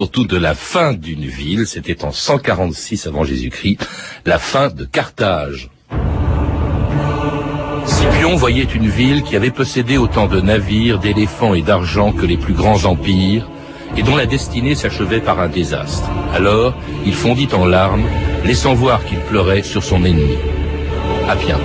surtout de la fin d'une ville, c'était en 146 avant Jésus-Christ, la fin de Carthage. Scipion voyait une ville qui avait possédé autant de navires, d'éléphants et d'argent que les plus grands empires, et dont la destinée s'achevait par un désastre. Alors, il fondit en larmes, laissant voir qu'il pleurait sur son ennemi. Appien.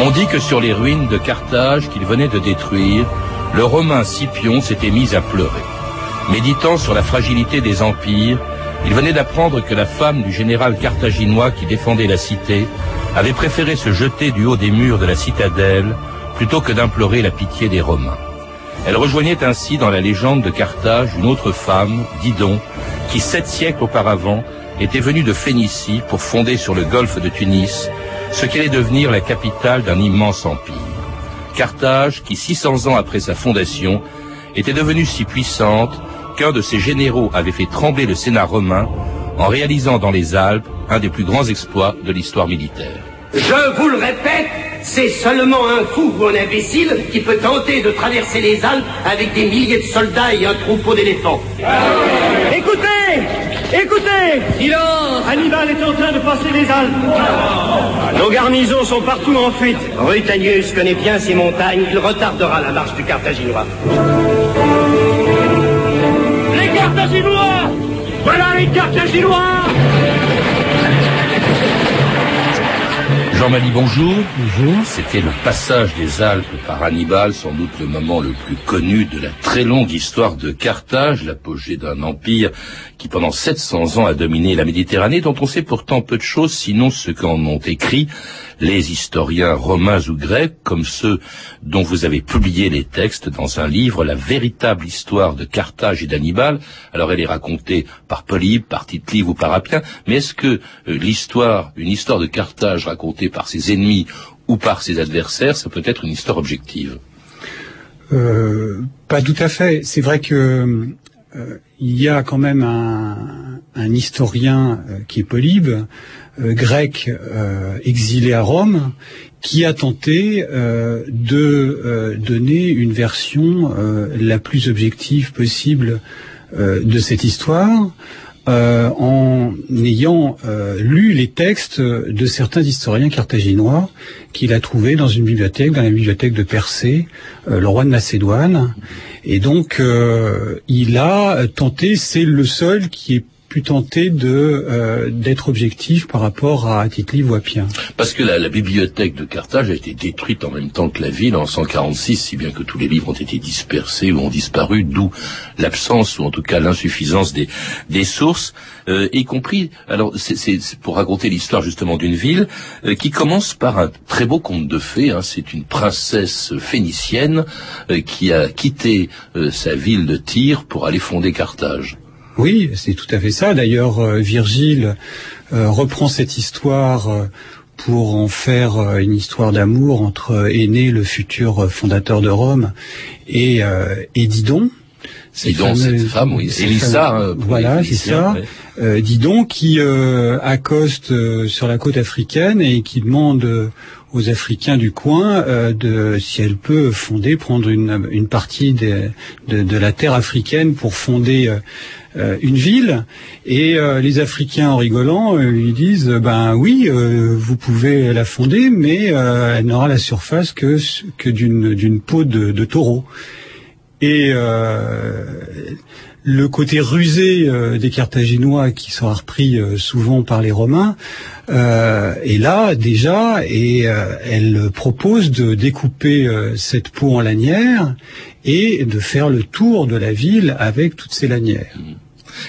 On dit que sur les ruines de Carthage qu'il venait de détruire, le Romain Scipion s'était mis à pleurer. Méditant sur la fragilité des empires, il venait d'apprendre que la femme du général carthaginois qui défendait la cité avait préféré se jeter du haut des murs de la citadelle plutôt que d'implorer la pitié des Romains. Elle rejoignait ainsi dans la légende de Carthage une autre femme, Didon, qui sept siècles auparavant était venue de Phénicie pour fonder sur le golfe de Tunis ce qu'allait devenir la capitale d'un immense empire. Carthage, qui 600 ans après sa fondation, était devenue si puissante qu'un de ses généraux avait fait trembler le Sénat romain en réalisant dans les Alpes un des plus grands exploits de l'histoire militaire. Je vous le répète, c'est seulement un fou ou un imbécile qui peut tenter de traverser les Alpes avec des milliers de soldats et un troupeau d'éléphants. Écoutez Écoutez Silence Hannibal est en train de passer les Alpes. Nos garnisons sont partout en fuite. Rutanius connaît bien ces montagnes, il retardera la marche du Carthaginois. Les Carthaginois Voilà les Carthaginois Jean Mali, bonjour. Bonjour. C'était le passage des Alpes par Hannibal, sans doute le moment le plus connu de la très longue histoire de Carthage, l'apogée d'un empire qui pendant 700 ans a dominé la Méditerranée, dont on sait pourtant peu de choses, sinon ce qu'en ont écrit les historiens romains ou grecs, comme ceux dont vous avez publié les textes dans un livre, La véritable histoire de Carthage et d'Hannibal. Alors elle est racontée par Polybe, par tite ou par Appien, mais est-ce que euh, l'histoire, une histoire de Carthage racontée par ses ennemis ou par ses adversaires, ça peut être une histoire objective euh, Pas tout à fait. C'est vrai que euh, il y a quand même un, historien euh, qui est Polybe, grec exilé à Rome, qui a tenté de donner une version la plus objective possible de cette histoire. En ayant lu les textes de certains historiens carthaginois qu'il a trouvés dans une bibliothèque, dans la bibliothèque de Persée, le roi de Macédoine. Et donc, il a tenté, c'est le seul qui est pu tenter euh, d'être objectif par rapport à Tite ou. Parce que la, bibliothèque de Carthage a été détruite en même temps que la ville en 146, si bien que tous les livres ont été dispersés ou ont disparu, d'où l'absence ou en tout cas l'insuffisance des, des sources, euh, y compris. Alors c'est pour raconter l'histoire justement d'une ville euh, qui commence par un très beau conte de fées. Hein, c'est une princesse phénicienne qui a quitté sa ville de Tyr pour aller fonder Carthage. Oui, c'est tout à fait ça. D'ailleurs, euh, Virgile euh, reprend cette histoire euh, pour en faire une histoire d'amour entre Aîné, le futur fondateur de Rome, et, et Didon. Didon, cette femme, oui. Elissa. Hein, voilà, c'est ça. Didon qui accoste sur la côte africaine et qui demande aux Africains du coin de si elle peut fonder, prendre une, une partie de, de, la terre africaine pour fonder euh, une ville. Et euh, les Africains en rigolant euh, lui disent ben oui vous pouvez la fonder mais elle n'aura la surface que d'une peau de, taureau. Et le côté rusé des Carthaginois qui sera repris souvent par les Romains est là déjà et elle propose de découper cette peau en lanières et de faire le tour de la ville avec toutes ces lanières.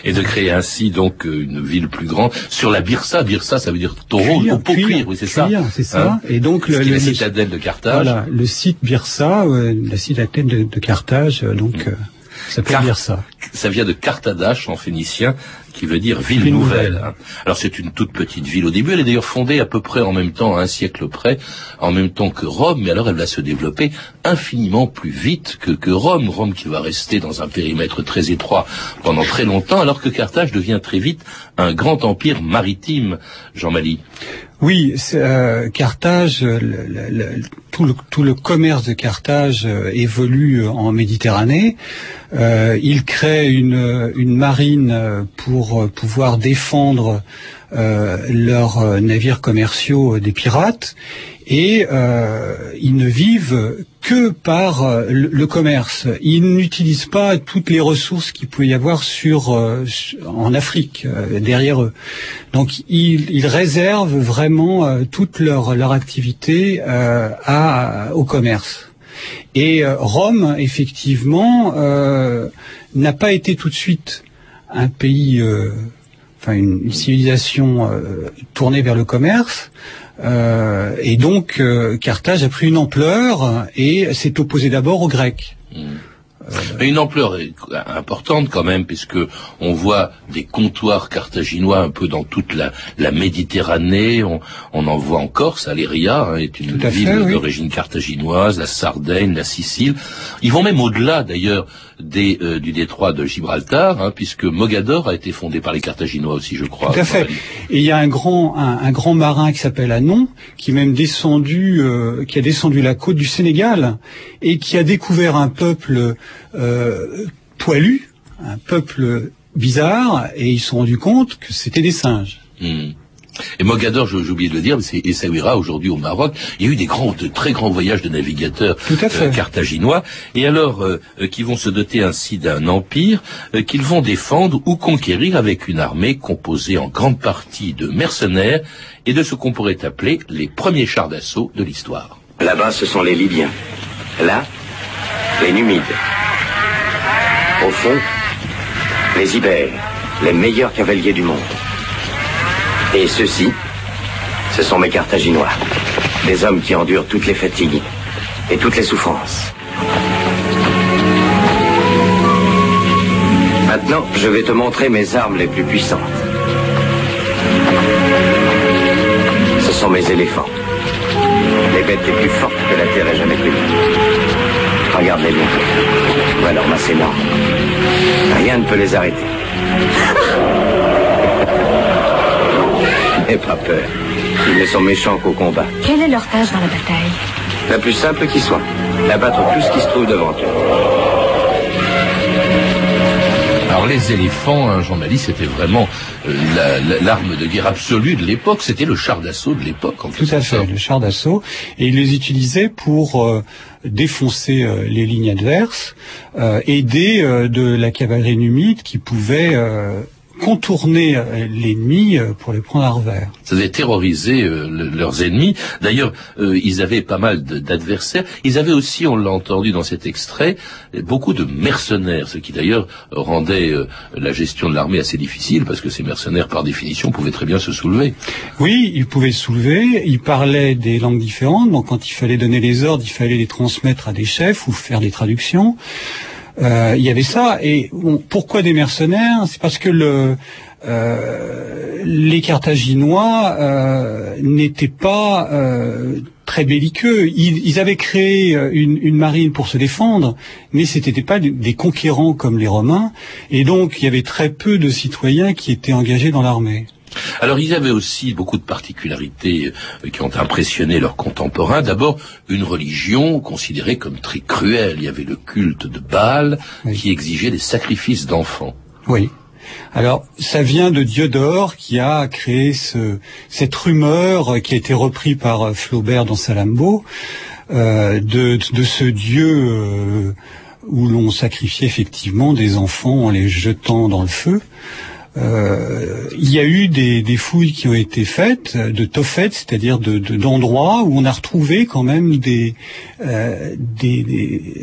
Et de créer ainsi donc euh, une ville plus grande sur la Birsa. Birsa, ça veut dire taureau cuir, pour cuir, oui, c'est ça. C'est ça. Hein et donc le, la citadelle de Carthage. Voilà, le site Birsa, euh, la citadelle de, de Carthage, euh, donc. Ça peut dire ça. Ça vient de Carthage en phénicien, qui veut dire ville, nouvelle. Alors c'est une toute petite ville au début, elle est d'ailleurs fondée à peu près en même temps, à un siècle près, en même temps que Rome, mais alors elle va se développer infiniment plus vite que, que Rome. Rome qui va rester dans un périmètre très étroit pendant très longtemps, alors que Carthage devient très vite un grand empire maritime, Jean Mali. Oui, euh, Carthage, tout, le, commerce de Carthage euh, évolue euh, en Méditerranée. Euh, il crée une marine pour pouvoir défendre leurs navires commerciaux des pirates et euh, ils ne vivent que par euh, le, commerce. Ils n'utilisent pas toutes les ressources qu'il peut y avoir sur, euh, en Afrique derrière eux. Donc ils, réservent vraiment toute leur, leur activité à, au commerce. Et Rome, effectivement, n'a pas été tout de suite un pays, enfin une civilisation tournée vers le commerce. Euh, et donc euh, Carthage a pris une ampleur et s'est opposé d'abord aux Grecs. Hmm. Mais une ampleur importante quand même, puisque on voit des comptoirs carthaginois un peu dans toute la, la Méditerranée. On, on, en voit en Corse, Aléria hein, est une ville d'origine carthaginoise, la Sardaigne, la Sicile. Ils vont même au-delà d'ailleurs des, euh, du détroit de Gibraltar, hein, puisque Mogador a été fondé par les Carthaginois aussi, je crois. Tout à fait. Et il y a un grand, un, grand marin qui s'appelle Anon, qui même descendu, euh, qui a descendu la côte du Sénégal et qui a découvert un peuple euh, poilu, un peuple bizarre, et ils se sont rendus compte que c'était des singes. Hmm. Et Mogador, j'ai oublié de le dire, c'est Essaouira aujourd'hui au Maroc. Il y a eu des grands, de très grands voyages de navigateurs euh, carthaginois, et alors euh, euh, qui vont se doter ainsi d'un empire qu'ils vont défendre ou conquérir avec une armée composée en grande partie de mercenaires et de ce qu'on pourrait appeler les premiers chars d'assaut de l'histoire. Là-bas, ce sont les Libyens. Là, les Numides. Au fond, les Ibères, les meilleurs cavaliers du monde. Et ceux-ci, ce sont mes Carthaginois. Des hommes qui endurent toutes les fatigues et toutes les souffrances. Maintenant, je vais te montrer mes armes les plus puissantes. Ce sont mes éléphants. Les bêtes les plus fortes que la Terre ait jamais connues. Regarde-les bien. Voilà leur masse énorme. Rien ne peut les arrêter. N'aie pas peur. Ils ne sont méchants qu'au combat. Quelle est leur tâche dans la bataille? La plus simple qui soit. Abattre tout ce qui se trouve devant eux. Alors les éléphants, Jean Mali, c'était vraiment euh, l'arme de guerre absolue de l'époque. C'était le char d'assaut de l'époque. Tout à fait, le char d'assaut. Et ils les utilisaient pour euh, défoncer euh, les lignes adverses, aider de la cavalerie numide qui pouvait contourner euh, l'ennemi euh, pour les prendre à revers. Ça devait terroriser euh, leurs ennemis. D'ailleurs, ils avaient pas mal d'adversaires. Ils avaient aussi, on l'a entendu dans cet extrait, beaucoup de mercenaires, ce qui d'ailleurs rendait la gestion de l'armée assez difficile, parce que ces mercenaires, par définition, pouvaient très bien se soulever. Oui, ils pouvaient se soulever. Ils parlaient des langues différentes, donc quand il fallait donner les ordres, il fallait les transmettre à des chefs ou faire des traductions. Euh, il y avait ça. Et pourquoi des mercenaires? C'est parce que euh, les Carthaginois euh, n'étaient pas très belliqueux. Ils, avaient créé une, une, marine pour se défendre, mais ce n'étaient pas des conquérants comme les Romains. Et donc, il y avait très peu de citoyens qui étaient engagés dans l'armée. Alors ils avaient aussi beaucoup de particularités euh, qui ont impressionné leurs contemporains. D'abord, une religion considérée comme très cruelle. Il y avait le culte de Baal qui exigeait des sacrifices d'enfants. Oui. Alors, ça vient de Diodore qui a créé cette rumeur qui a été reprise par euh, Flaubert dans Salammbô euh, de, ce dieu où l'on sacrifiait effectivement des enfants en les jetant dans le feu. Euh, il y a eu des, des, fouilles qui ont été faites de Tophet, c'est-à-dire d'endroits de, où on a retrouvé quand même des, euh, des,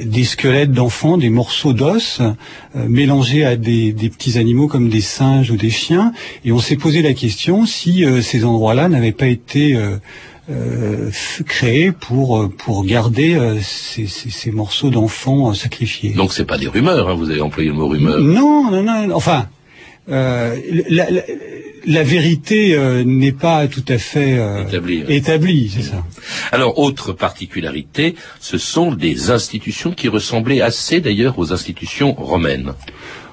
des, squelettes d'enfants, des morceaux d'os euh, mélangés à des, petits animaux comme des singes ou des chiens, et on s'est posé la question si ces endroits-là n'avaient pas été euh, créé pour pour garder ces, ces, ces, morceaux d'enfants sacrifiés. Donc c'est pas des rumeurs, hein, vous avez employé le mot rumeur. Non, non, non. Enfin, la, la, la, vérité n'est pas tout à fait établie. établie c'est ça. Alors, autre particularité, ce sont des institutions qui ressemblaient assez d'ailleurs aux institutions romaines.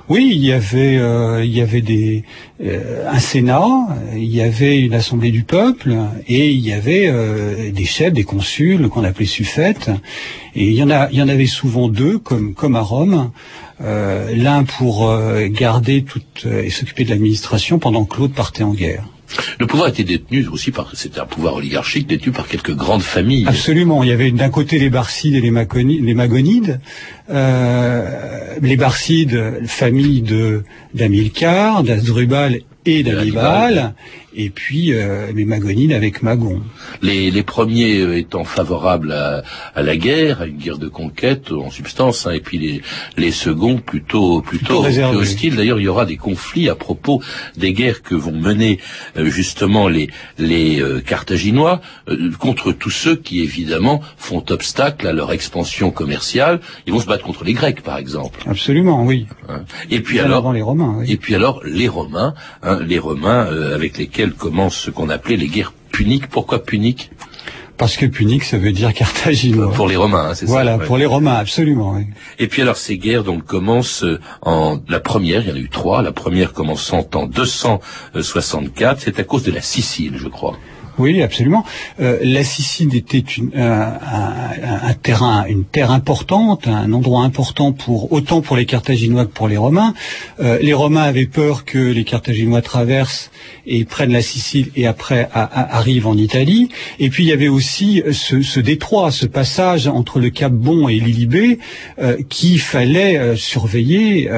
Oui, il y avait, euh, il y avait des, euh, un Sénat, il y avait une Assemblée du peuple, et il y avait euh, des chefs, des consuls qu'on appelait suffètes, et il y en a, il y en avait souvent deux, comme, comme à Rome. L'un pour garder toute et s'occuper de l'administration pendant que l'autre partait en guerre. Le pouvoir était détenu aussi par, c'était un pouvoir oligarchique détenu par quelques grandes familles. Absolument. Il y avait d'un côté les Barcides et les, Magonides. Euh, les Barcides, famille de d'Amilcar, d'Asdrubal et d'Hannibal, et puis euh, les Magonides avec Magon. Les, les premiers euh, étant favorables à, à, la guerre, à une guerre de conquête en substance, hein, et puis les, les seconds plutôt plutôt, hostiles. D'ailleurs, il y aura des conflits à propos des guerres que vont mener euh, justement les les euh, Carthaginois contre tous ceux qui évidemment font obstacle à leur expansion commerciale. Ils vont se battre contre les Grecs, par exemple. Absolument, oui. Hein. Et puis alors les Romains. Oui. Et puis alors les Romains, hein, les Romains avec lesquels commencent ce qu'on appelait les guerres puniques. Pourquoi puniques? Parce que punique, ça veut dire carthaginois. Pour les Romains, hein, c'est ça. Voilà, pour les Romains, absolument. Oui. Et puis alors ces guerres donc commencent euh, en la première, il y en a eu trois. La première commençant en 264, c'est à cause de la Sicile, je crois. Oui, absolument. Euh, la Sicile était un, terrain, une terre importante, un endroit important pour autant pour les Carthaginois que pour les Romains. Euh, les Romains avaient peur que les Carthaginois traversent et prennent la Sicile et après arrivent en Italie. Et puis il y avait aussi ce, détroit, ce passage entre le Cap Bon et l'Ilibé euh, qu'il fallait surveiller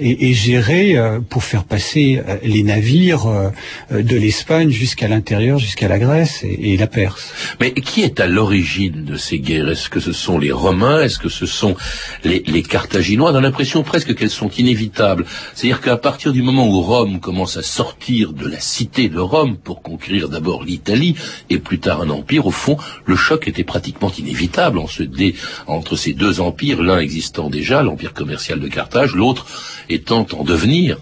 et, et, gérer pour faire passer les navires de l'Espagne jusqu'à l'intérieur, jusqu'à la Grèce et, la Perse. Mais qui est à l'origine de ces guerres? Est-ce que ce sont les Romains? Est-ce que ce sont les, Carthaginois? On a l'impression presque qu'elles sont inévitables. C'est-à-dire qu'à partir du moment où Rome commence à sortir de la cité de Rome pour conquérir d'abord l'Italie et plus tard un empire, au fond, le choc était pratiquement inévitable entre ces deux empires, l'un existant déjà, l'empire commercial de Carthage, l'autre étant en devenir.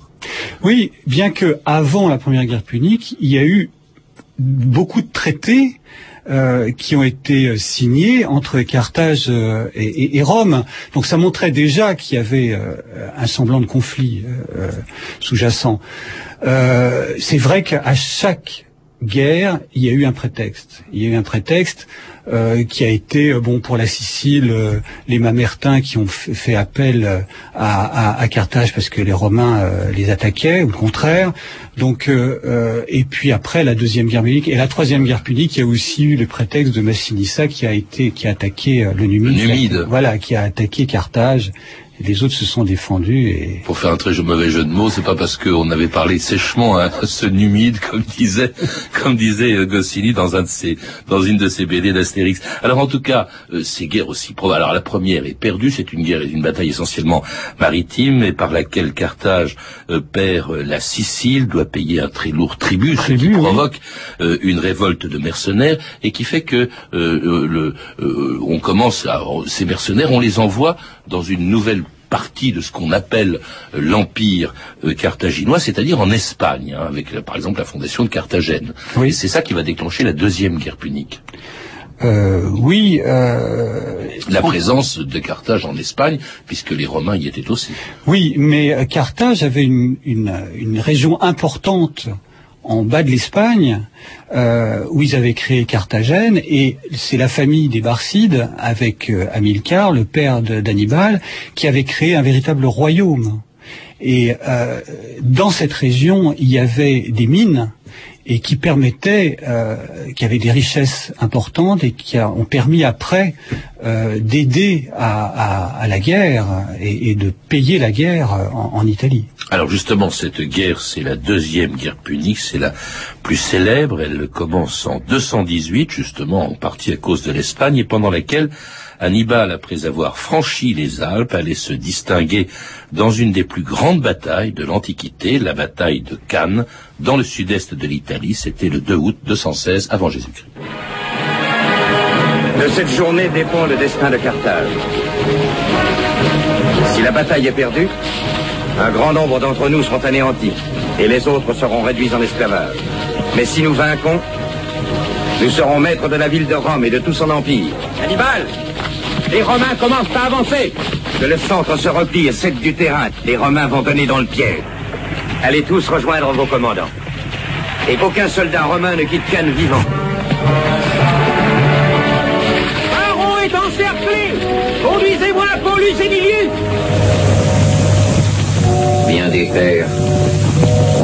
Oui, bien que avant la première guerre punique, il y a eu beaucoup de traités euh, qui ont été euh, signés entre Carthage euh, et, Rome. Donc ça montrait déjà qu'il y avait un semblant de conflit sous-jacent. C'est vrai qu'à chaque guerre, il y a eu un prétexte. Il y a eu un prétexte euh, qui a été euh, bon pour la Sicile, euh, les Mamertins qui ont fait appel à, à, Carthage parce que les Romains les attaquaient ou le contraire. Donc et puis après la deuxième guerre punique et la troisième guerre punique, il y a aussi eu le prétexte de Massinissa qui a été qui a attaqué le Numide, voilà, qui a attaqué Carthage les autres se sont défendus. Et... Pour faire un très mauvais jeu de mots, c'est pas parce qu'on avait parlé sèchement à ce numide, comme disait, comme disait euh, Goscinny dans un de ses, dans une de ses BD d'Astérix. Alors en tout cas, euh, ces guerres aussi probables. Alors la première est perdue, c'est une guerre, une bataille essentiellement maritime, et par laquelle Carthage euh, perd la Sicile, doit payer un très lourd tribut, ce qui provoque une révolte de mercenaires et qui fait que le, on commence, à, ces mercenaires, on les envoie dans une nouvelle partie de ce qu'on appelle euh, l'empire euh, carthaginois, c'est-à-dire en Espagne, hein, avec euh, par exemple la fondation de Carthagène. Oui. c'est ça qui va déclencher la deuxième guerre punique. oui. la présence de Carthage en Espagne, puisque les Romains y étaient aussi. Oui, mais Carthage avait une, une région importante en bas de l'Espagne, euh, où ils avaient créé Carthagène, et c'est la famille des Barcides, avec euh, Amilcar, le père d'Hannibal, qui avait créé un véritable royaume. Et euh, dans cette région, il y avait des mines et qui permettaient, euh, qui avaient des richesses importantes et qui ont permis après euh, d'aider à, la guerre et, de payer la guerre en, en, Italie. Alors justement, cette guerre, c'est la deuxième guerre punique, c'est la plus célèbre. Elle commence en 218, justement en partie à cause de l'Espagne, et pendant laquelle Hannibal, après avoir franchi les Alpes, allait se distinguer dans une des plus grandes batailles de l'Antiquité, la bataille de Cannes, dans le sud-est de l'Italie. C'était le 2 août 216 avant Jésus-Christ. De cette journée dépend le destin de Carthage. Si la bataille est perdue, un grand nombre d'entre nous seront anéantis et les autres seront réduits en esclavage. Mais si nous vainquons, nous serons maîtres de la ville de Rome et de tout son empire. Hannibal Les Romains commencent à avancer Que le centre se replie et cède du terrain. Les Romains vont donner dans le piège. Allez tous rejoindre vos commandants. Et qu'aucun soldat romain ne quitte Cannes vivant. Baron est encerclé Conduisez-moi Paulus Emilius Bien des pères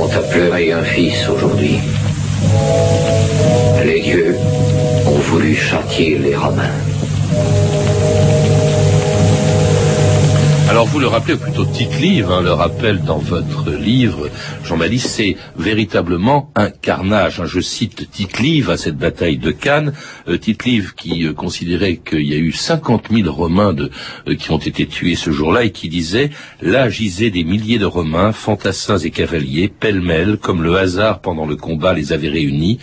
ont à pleurer un fils aujourd'hui. Les dieux ont voulu châtier les Romains. Alors vous le rappelez, plutôt Tite-Live hein, le rappelle dans votre livre, Malice, c'est véritablement un carnage. Hein. Je cite Tite-Live à cette bataille de Cannes, euh, Tite-Live qui euh, considérait qu'il y a eu 50 000 Romains euh, qui ont été tués ce jour-là et qui disait « Là gisaient des milliers de Romains, fantassins et cavaliers, pêle-mêle, comme le hasard pendant le combat les avait réunis. »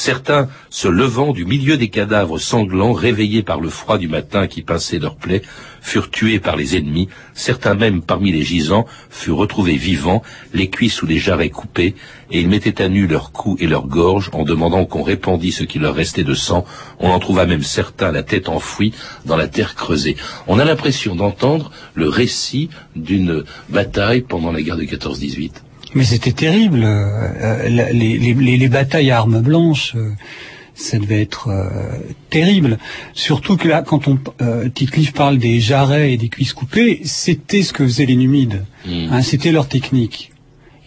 Certains, se levant du milieu des cadavres sanglants, réveillés par le froid du matin qui pinçait leurs plaies, furent tués par les ennemis. Certains même parmi les gisants furent retrouvés vivants, les cuisses ou les jarrets coupés, et ils mettaient à nu leurs cous et leurs gorges en demandant qu'on répandît ce qui leur restait de sang. On en trouva même certains la tête enfouie dans la terre creusée. On a l'impression d'entendre le récit d'une bataille pendant la guerre de 14-18. Mais c'était terrible. Euh, les, les- les- les batailles à armes blanches, euh, ça devait être euh, terrible. Surtout que là, quand on euh, parle des jarrets et des cuisses coupées, c'était ce que faisaient les Numides. Mm. Hein, c'était leur technique.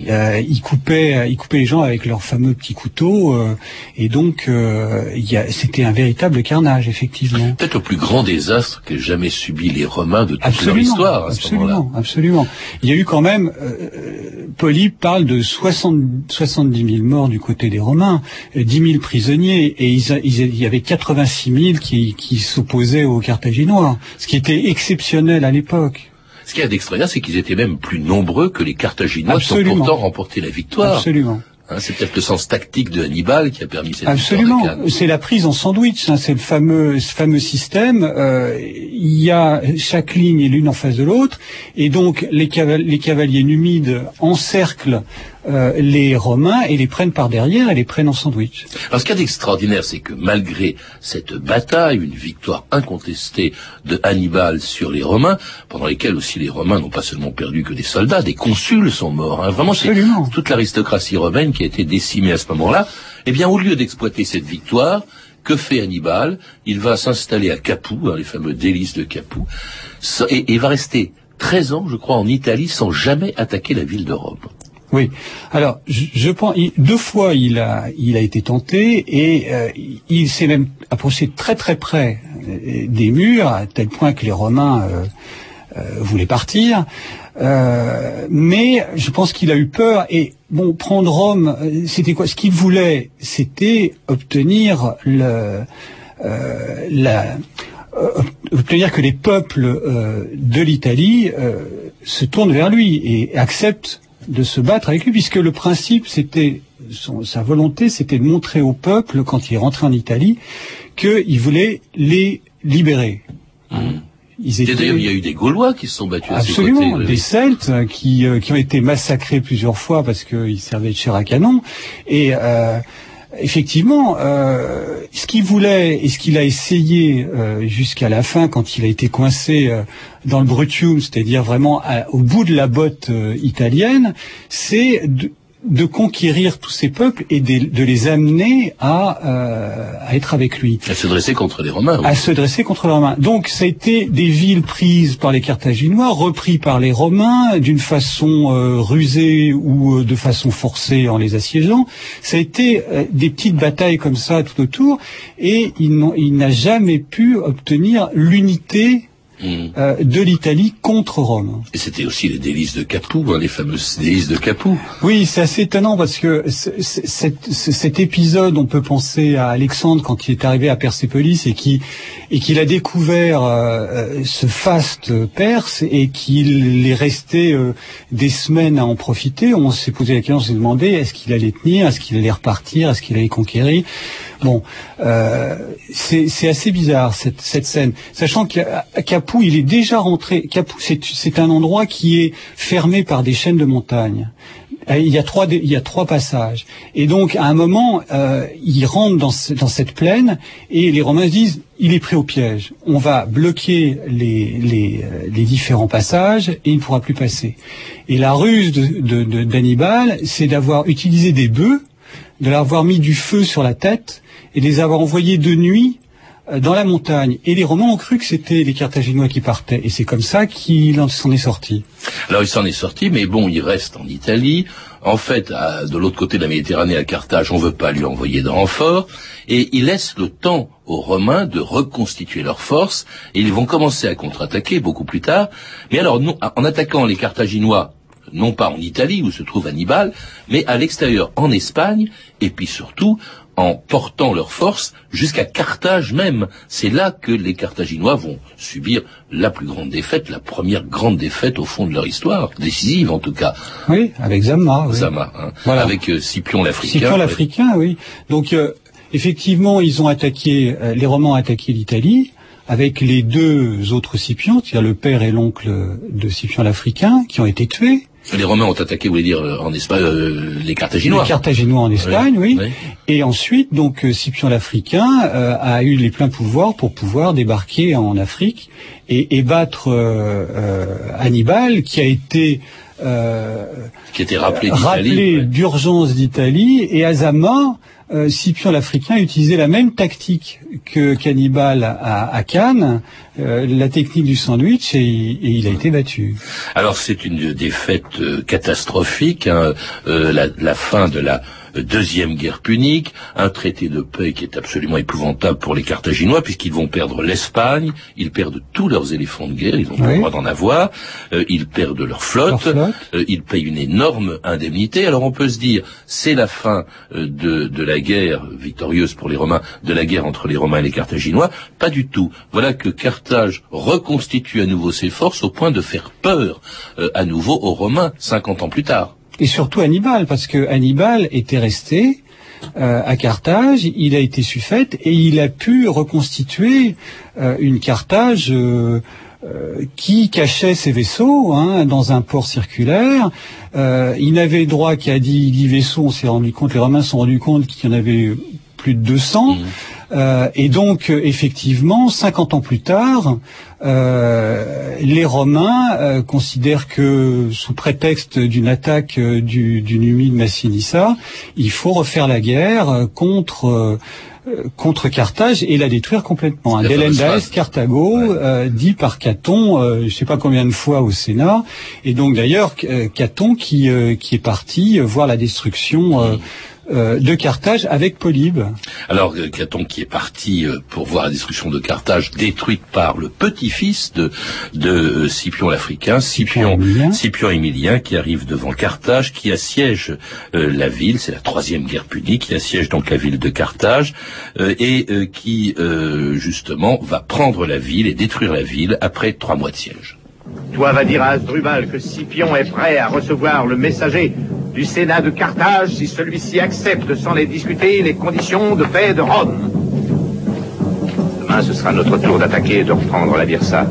Euh, ils coupaient, ils coupaient les gens avec leurs fameux petits couteaux, euh, et donc euh, il y a- c'était un véritable carnage, effectivement. Peut-être le plus grand désastre qu'aient jamais subi les Romains de toute leur Absolument, histoire à ce moment-là. absolument, absolument. Il y a eu quand même, euh, Polybe parle de 60, 70 000 morts du côté des Romains, euh, 10 000 prisonniers, et ils il y avait 86 000 qui, qui s'opposaient aux Carthaginois, ce qui était exceptionnel à l'époque. Ce qu'il y a d'extraordinaire, c'est qu'ils étaient même plus nombreux que les Carthaginois qui ont pourtant remporté la victoire. Absolument. Hein, c'est peut-être le sens tactique de Hannibal qui a permis cette Absolument. C'est la prise en sandwich. hein, c'est le fameux, ce fameux système. euh, il y a chaque ligne est l'une en face de l'autre, et donc les, caval- les cavaliers numides encerclent euh, les Romains et les prennent par derrière et les prennent en sandwich. Alors ce qu'il y a d'extraordinaire, c'est que malgré cette bataille, une victoire incontestée de Hannibal sur les Romains, pendant lesquelles aussi les Romains n'ont pas seulement perdu que des soldats, des consuls sont morts. hein. Vraiment, c'est toute l'aristocratie romaine qui a été décimée à ce moment-là. Eh bien, au lieu d'exploiter cette victoire, que fait Hannibal? Il va s'installer à Capoue, hein, les fameux délices de Capoue, et, et va rester 13 ans, je crois, en Italie sans jamais attaquer la ville de Rome. Oui. Alors, je, je pense, il- deux fois il a, il a été tenté et euh, il s'est même approché très très près euh, des murs à tel point que les Romains euh, euh, voulaient partir. Euh, mais je pense qu'il a eu peur et bon, prendre Rome, euh, c'était quoi? Ce qu'il voulait, c'était obtenir le, la, obtenir que les peuples de l'Italie se tournent vers lui et acceptent de se battre avec lui, puisque le principe, c'était son- sa volonté, c'était de montrer au peuple, quand il est rentré en Italie, qu'il voulait les libérer. Ils Et étaient- d'ailleurs, il y a eu des Gaulois qui se sont battus à ses côtés. Absolument, oui, des oui. Celtes euh, qui, euh, qui ont été massacrés plusieurs fois parce qu'ils servaient de chair à canon. Et euh, effectivement, euh, ce qu'il voulait et ce qu'il a essayé euh, jusqu'à la fin, quand il a été coincé euh, dans le Brutium, c'est-à-dire vraiment au bout de la botte italienne, c'est de, de conquérir tous ces peuples et de, de les amener à, euh, à être avec lui À se dresser contre les Romains. oui. à se dresser contre les Romains. Donc ça a été des villes prises par les Carthaginois, repris par les Romains d'une façon euh, rusée ou euh, de façon forcée en les assiégeant. Ça a été euh, des petites batailles comme ça tout autour, et il n'a jamais pu obtenir l'unité Euh, de l'Italie contre Rome. Et c'était aussi les délices de Capoue, hein, les fameuses délices de Capoue. Oui, c'est assez étonnant parce que cet, épisode, on peut penser à Alexandre quand il est arrivé à Persépolis et qui et qu'il a découvert euh, euh, ce faste perse et qu'il est resté euh, des semaines à en profiter. On s'est posé la question, on s'est demandé est-ce qu'il allait tenir, est-ce qu'il allait repartir, est-ce qu'il allait conquérir? Bon, euh, c'est c'est assez bizarre cette, cette scène, sachant qu'à à Il est déjà rentré. Capoue, c'est un endroit qui est fermé par des chaînes de montagnes. Euh, Il y a trois, il y a trois passages. Et donc, à un moment, euh, il rentre dans, dans cette plaine et les Romains se disent, il est pris au piège. On va bloquer les, les, euh, les différents passages et il ne pourra plus passer. Et la ruse de- de- de- d'Hannibal, c'est d'avoir utilisé des bœufs, de leur avoir mis du feu sur la tête et de les avoir envoyés de nuit dans la montagne. Et les Romains ont cru que c'était les Carthaginois qui partaient. Et c'est comme ça qu'il en- s'en est sorti. Alors il s'en est sorti, mais bon, il reste en Italie. En fait, de l'autre côté de la Méditerranée, à Carthage, on veut pas lui envoyer de renfort, et il laisse le temps aux Romains de reconstituer leurs forces, et ils vont commencer à contre-attaquer beaucoup plus tard. Mais alors, non, en attaquant les Carthaginois, non pas en Italie où se trouve Hannibal, mais à l'extérieur, en Espagne, et puis surtout en portant leurs forces jusqu'à Carthage même. C'est là que les Carthaginois vont subir la plus grande défaite, la première grande défaite au fond de leur histoire, décisive en tout cas, Oui, avec Zama. oui. Zama, hein, Voilà. avec euh, Scipion l'Africain. Scipion l'Africain, oui. Donc euh, effectivement, ils ont attaqué, euh, les Romains ont attaqué l'Italie avec les deux autres Scipions, c'est-à-dire le père et l'oncle de Scipion l'Africain, qui ont été tués. Les Romains ont attaqué, vous voulez dire, euh, en Espagne, euh, les Carthaginois. Les Carthaginois en Espagne, oui. Oui. Et ensuite, donc euh, Scipion l'Africain euh, a eu les pleins pouvoirs pour pouvoir débarquer en Afrique et, et battre euh, euh, Hannibal, qui a été euh, qui était rappelé d'Italie. rappelé d'urgence d'Italie et à Zama, euh, Scipion l'Africain utilisait la même tactique que Cannibal à, à Cannes, euh, la technique du sandwich, et, et il a été battu. Alors c'est une défaite euh, catastrophique, hein, euh, la, la fin de la euh, deuxième guerre punique, un traité de paix qui est absolument épouvantable pour les Carthaginois puisqu'ils vont perdre l'Espagne, ils perdent tous leurs éléphants de guerre, ils n'ont pas le droit d'en avoir, euh, ils perdent leur flotte, Leur flotte. euh, ils payent une énorme indemnité. Alors on peut se dire c'est la fin euh, de, de la guerre victorieuse pour les Romains, de la guerre entre les Romains et les Carthaginois. Pas du tout. Voilà que Carthage reconstitue à nouveau ses forces au point de faire peur euh, à nouveau aux Romains 50 ans plus tard. Et surtout Hannibal, parce que Hannibal était resté euh, à Carthage, il a été suffète et il a pu reconstituer euh, une Carthage euh, euh, qui cachait ses vaisseaux hein, dans un port circulaire. Euh, il n'avait droit qu'à 10, 10 vaisseaux, on s'est rendu compte, les Romains se sont rendus compte qu'il y en avait plus de 200. Euh, et donc, euh, effectivement, 50 ans plus tard, euh, les Romains euh, considèrent que, sous prétexte d'une attaque euh, du, du numide Massinissa, il faut refaire la guerre euh, contre contre Carthage et la détruire complètement. Un Delendaes. Carthago, Ouais. euh, dit par Caton, euh, je ne sais pas combien de fois au Sénat, et donc d'ailleurs Caton qui euh, qui est parti voir la destruction de Carthage avec Polybe. Alors euh, Caton qui est parti euh, pour voir la destruction de Carthage détruite par le petit-fils de, de euh, Scipion l'Africain, Scipion, Émilien. Scipion Émilien, qui arrive devant Carthage, qui assiège euh, la ville, c'est la troisième guerre punique, qui assiège donc la ville de Carthage, euh, et euh, qui euh, justement va prendre la ville et détruire la ville après trois mois de siège. Toi va dire à Asdrubal que Scipion est prêt à recevoir le messager du Sénat de Carthage si celui-ci accepte sans les discuter les conditions de paix de Rome. Demain, ce sera notre tour d'attaquer et de reprendre la Birsa.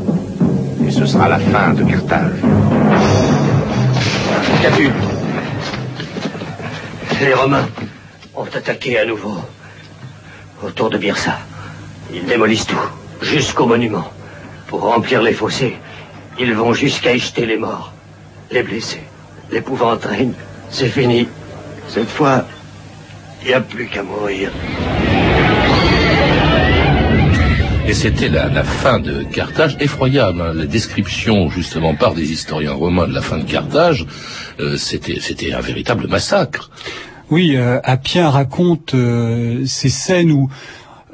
Et ce sera la fin de Carthage. Qu'as-tu Les Romains ont attaqué à nouveau. Autour de Birsa. Ils démolissent tout, jusqu'au monument. Pour remplir les fossés, ils vont jusqu'à y jeter les morts, les blessés. L'épouvante règne. C'est fini. Cette fois, il n'y a plus qu'à mourir. Et c'était la, la fin de Carthage, effroyable. hein. La description, justement, par des historiens romains de la fin de Carthage, euh, c'était c'était un véritable massacre. Oui, euh, Appien raconte euh, ces scènes où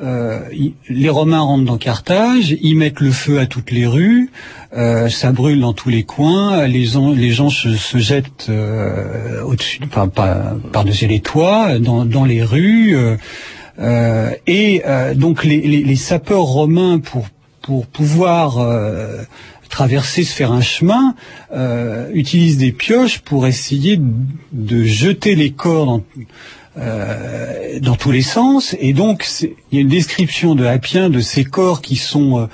euh, les Romains rentrent dans Carthage, ils mettent le feu à toutes les rues, euh, ça brûle dans tous les coins, les, gens se, jettent euh, par-dessus les toits, dans, les rues, et donc les, sapeurs romains pour pouvoir traverser, se faire un chemin, utilisent des pioches pour essayer de, jeter les corps dans, euh, dans tous les sens. Et donc, il y a une description de Appien de ces corps qui sont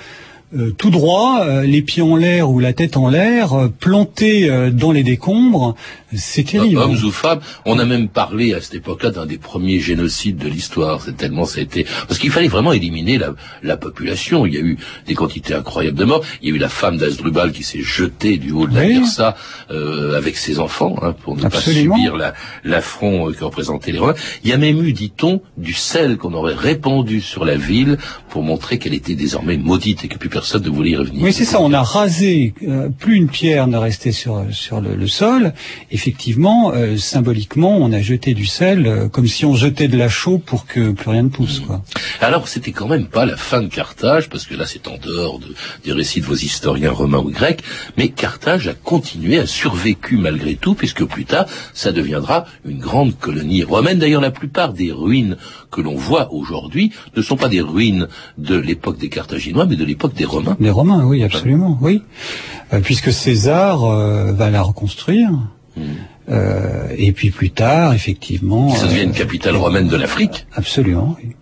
euh, euh, tout droit, euh, les pieds en l'air ou la tête en l'air, euh, plantés dans les décombres, c'est terrible. Hommes ou femmes, on a même parlé à cette époque-là d'un des premiers génocides de l'histoire. C'est tellement ça a été parce qu'il fallait vraiment éliminer la, la, population. Il y a eu des quantités incroyables de morts. Il y a eu la femme d'Asdrubal qui s'est jetée du haut de la Birsa euh, avec ses enfants hein, pour ne pas subir l'affront que représentaient les Romains. Il y a même eu, dit-on, du sel qu'on aurait répandu sur la ville pour montrer qu'elle était désormais maudite et que plus personne de y revenir. Oui, c'est ça. On a rasé. Euh, plus une pierre ne restait sur sur le, sol. Effectivement, euh, symboliquement, on a jeté du sel euh, comme si on jetait de la chaux pour que plus rien ne pousse. Quoi. Alors, c'était quand même pas la fin de Carthage, parce que là, c'est en dehors de, des récits de vos historiens romains ou grecs. Mais Carthage a continué, a survécu malgré tout, puisque plus tard, ça deviendra une grande colonie romaine. D'ailleurs, la plupart des ruines que l'on voit aujourd'hui ne sont pas des ruines de l'époque des Carthaginois, mais de l'époque des Romains. Des Romains, oui, absolument, oui. Euh, puisque César euh, va la reconstruire. Hmm. Euh, et puis plus tard, effectivement... Ça devient une capitale romaine de l'Afrique. Absolument, oui.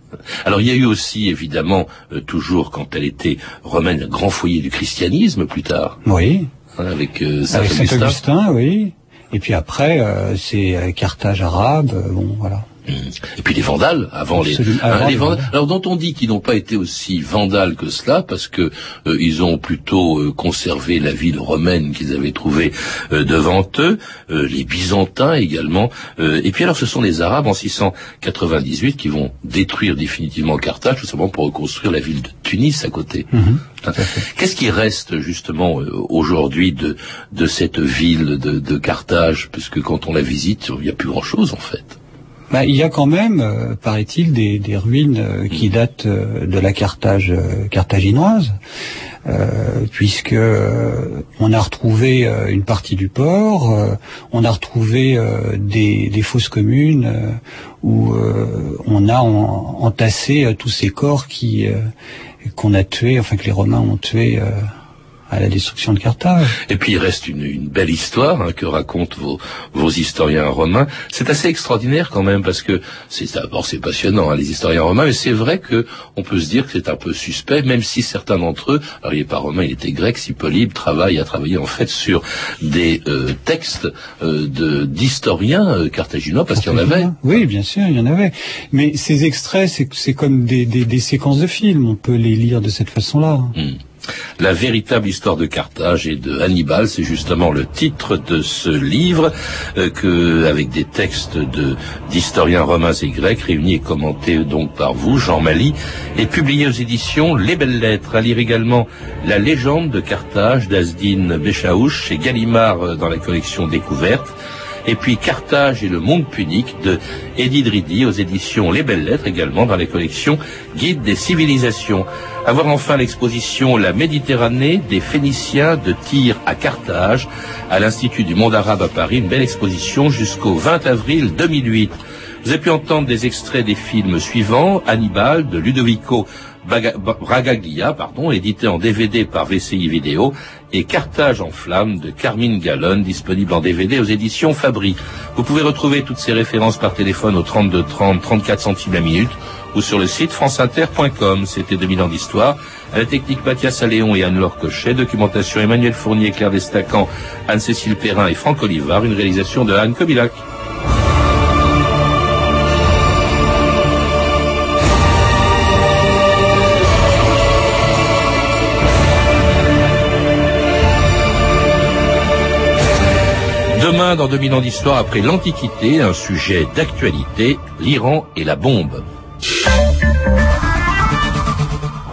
Alors il y a eu aussi, évidemment, toujours quand elle était romaine, un grand foyer du christianisme plus tard. Oui. Hein, avec Saint-Augustin. Saint Augustin, oui. Et puis après, c'est Carthage arabe, bon, voilà. Et puis les Vandales, avant les, hein, les Vandales. Alors dont on dit qu'ils n'ont pas été aussi vandales que cela, parce que euh, ils ont plutôt euh, conservé la ville romaine qu'ils avaient trouvée euh, devant eux, les Byzantins également. et puis alors ce sont les Arabes en 698 qui vont détruire définitivement Carthage, tout simplement pour reconstruire la ville de Tunis à côté. Mhm. Hein. Qu'est-ce qui reste justement aujourd'hui de, de cette ville de, de Carthage, puisque quand on la visite, il n'y a plus grand-chose en fait. Bah, il y a quand même, euh, paraît-il, des, des, ruines euh, qui datent euh, de la Carthage carthaginoise, puisque on a retrouvé une partie du port, on a retrouvé des, des, fosses communes où on a entassé tous ces corps qui qu'on a tués, enfin que les Romains ont tués à la destruction de Carthage. Et puis il reste une, une belle histoire hein, que racontent vos, vos historiens romains. C'est assez extraordinaire quand même parce que c'est d'abord c'est passionnant hein, les historiens romains, mais c'est vrai que on peut se dire que c'est un peu suspect, même si certains d'entre eux, alors il n'est pas romain, il était grec, si Polybe travaille a travaillé en fait sur des euh, textes euh, de d'historiens euh, carthaginois parce qu'il y en avait. Oui, bien sûr, il y en avait. Mais ces extraits, c'est comme des, des, des, séquences de films, on peut les lire de cette façon-là. Hmm. La véritable histoire de Carthage et de Hannibal, c'est justement le titre de ce livre euh, que, avec des textes d'historiens romains et grecs réunis et commentés donc par vous, Jean Mali, et publié aux éditions Les Belles Lettres. À lire également La légende de Carthage d'Asdine Béchaouche chez Gallimard euh, dans la collection Découverte et puis Carthage et le monde punique de Eddie Dridi aux éditions Les Belles Lettres également dans les collections Guide des civilisations. Avoir enfin l'exposition La Méditerranée des Phéniciens de Tyr à Carthage à l'Institut du monde arabe à Paris, une belle exposition jusqu'au 20 avril 2008. Vous avez pu entendre des extraits des films suivants, Hannibal de Ludovico Bragaglia, pardon, édité en DVD par VCI Vidéo, et Carthage en flammes de Carmine Gallon, disponible en DVD aux éditions Fabry. Vous pouvez retrouver toutes ces références par téléphone au 32 30 34 centimes la minute ou sur le site franceinter.com. C'était 2000 ans d'histoire. À la technique Mathias Alléon et Anne-Laure Cochet, documentation Emmanuel Fournier, Claire Destacan, Anne-Cécile Perrin et Franck Olivard, une réalisation de Anne Kobilac. Dans 2000 ans d'histoire, après l'Antiquité, un sujet d'actualité, l'Iran et la bombe.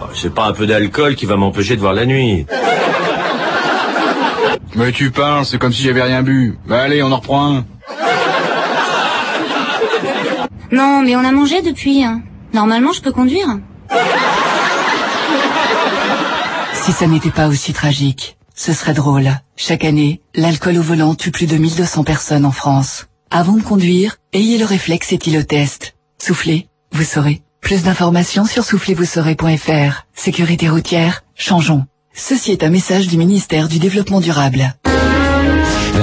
Oh, c'est pas un peu d'alcool qui va m'empêcher de voir la nuit. Mais tu parles, c'est comme si j'avais rien bu. Bah allez, on en reprend un. Non, mais on a mangé depuis. Hein. Normalement, je peux conduire. Si ça n'était pas aussi tragique, ce serait drôle. Chaque année, l'alcool au volant tue plus de 1200 personnes en France. Avant de conduire, ayez le réflexe éthylotest. Soufflez, vous saurez. Plus d'informations sur soufflezvousaurez.fr. Sécurité routière, changeons. Ceci est un message du ministère du Développement durable.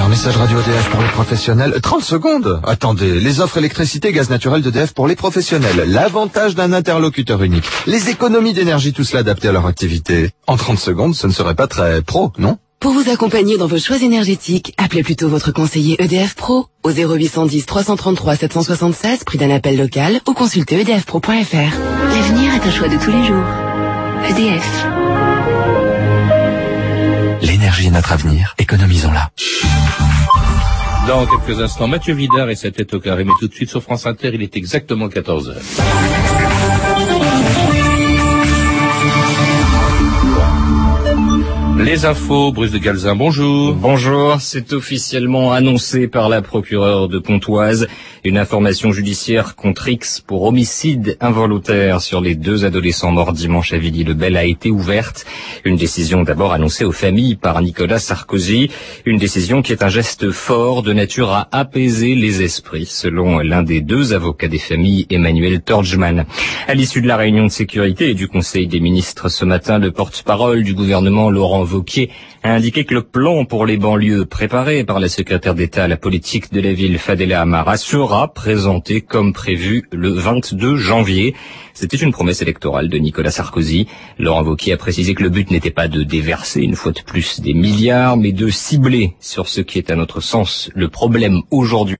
Message radio EDF pour les professionnels. 30 secondes Attendez, les offres électricité gaz naturel d'EDF pour les professionnels. L'avantage d'un interlocuteur unique. Les économies d'énergie, tout cela adapté à leur activité. En 30 secondes, ce ne serait pas très pro, non? Pour vous accompagner dans vos choix énergétiques, appelez plutôt votre conseiller EDF Pro au 0810 333 776, prix d'un appel local, ou consultez edfpro.fr. L'avenir est un choix de tous les jours. EDF. L'énergie est notre avenir, économisons-la. Dans quelques instants, Mathieu Vidard et sa tête au carré. Mais tout de suite sur France Inter, il est exactement 14 heures. Les infos, Bruce de Galzin, bonjour. Bonjour, c'est officiellement annoncé par la procureure de Pontoise. Une information judiciaire contre X pour homicide involontaire sur les deux adolescents morts dimanche à Villy-le-Bel a été ouverte. Une décision d'abord annoncée aux familles par Nicolas Sarkozy. Une décision qui est un geste fort de nature à apaiser les esprits, selon l'un des deux avocats des familles, Emmanuel Torgman. À l'issue de la réunion de sécurité et du Conseil des ministres ce matin, le porte-parole du gouvernement, Laurent Vauquier, a indiqué que le plan pour les banlieues préparé par la secrétaire d'État à la politique de la ville Fadela Amara sera présenté comme prévu le 22 janvier. C'était une promesse électorale de Nicolas Sarkozy. Laurent Wauquiez a précisé que le but n'était pas de déverser une fois de plus des milliards, mais de cibler sur ce qui est à notre sens le problème aujourd'hui.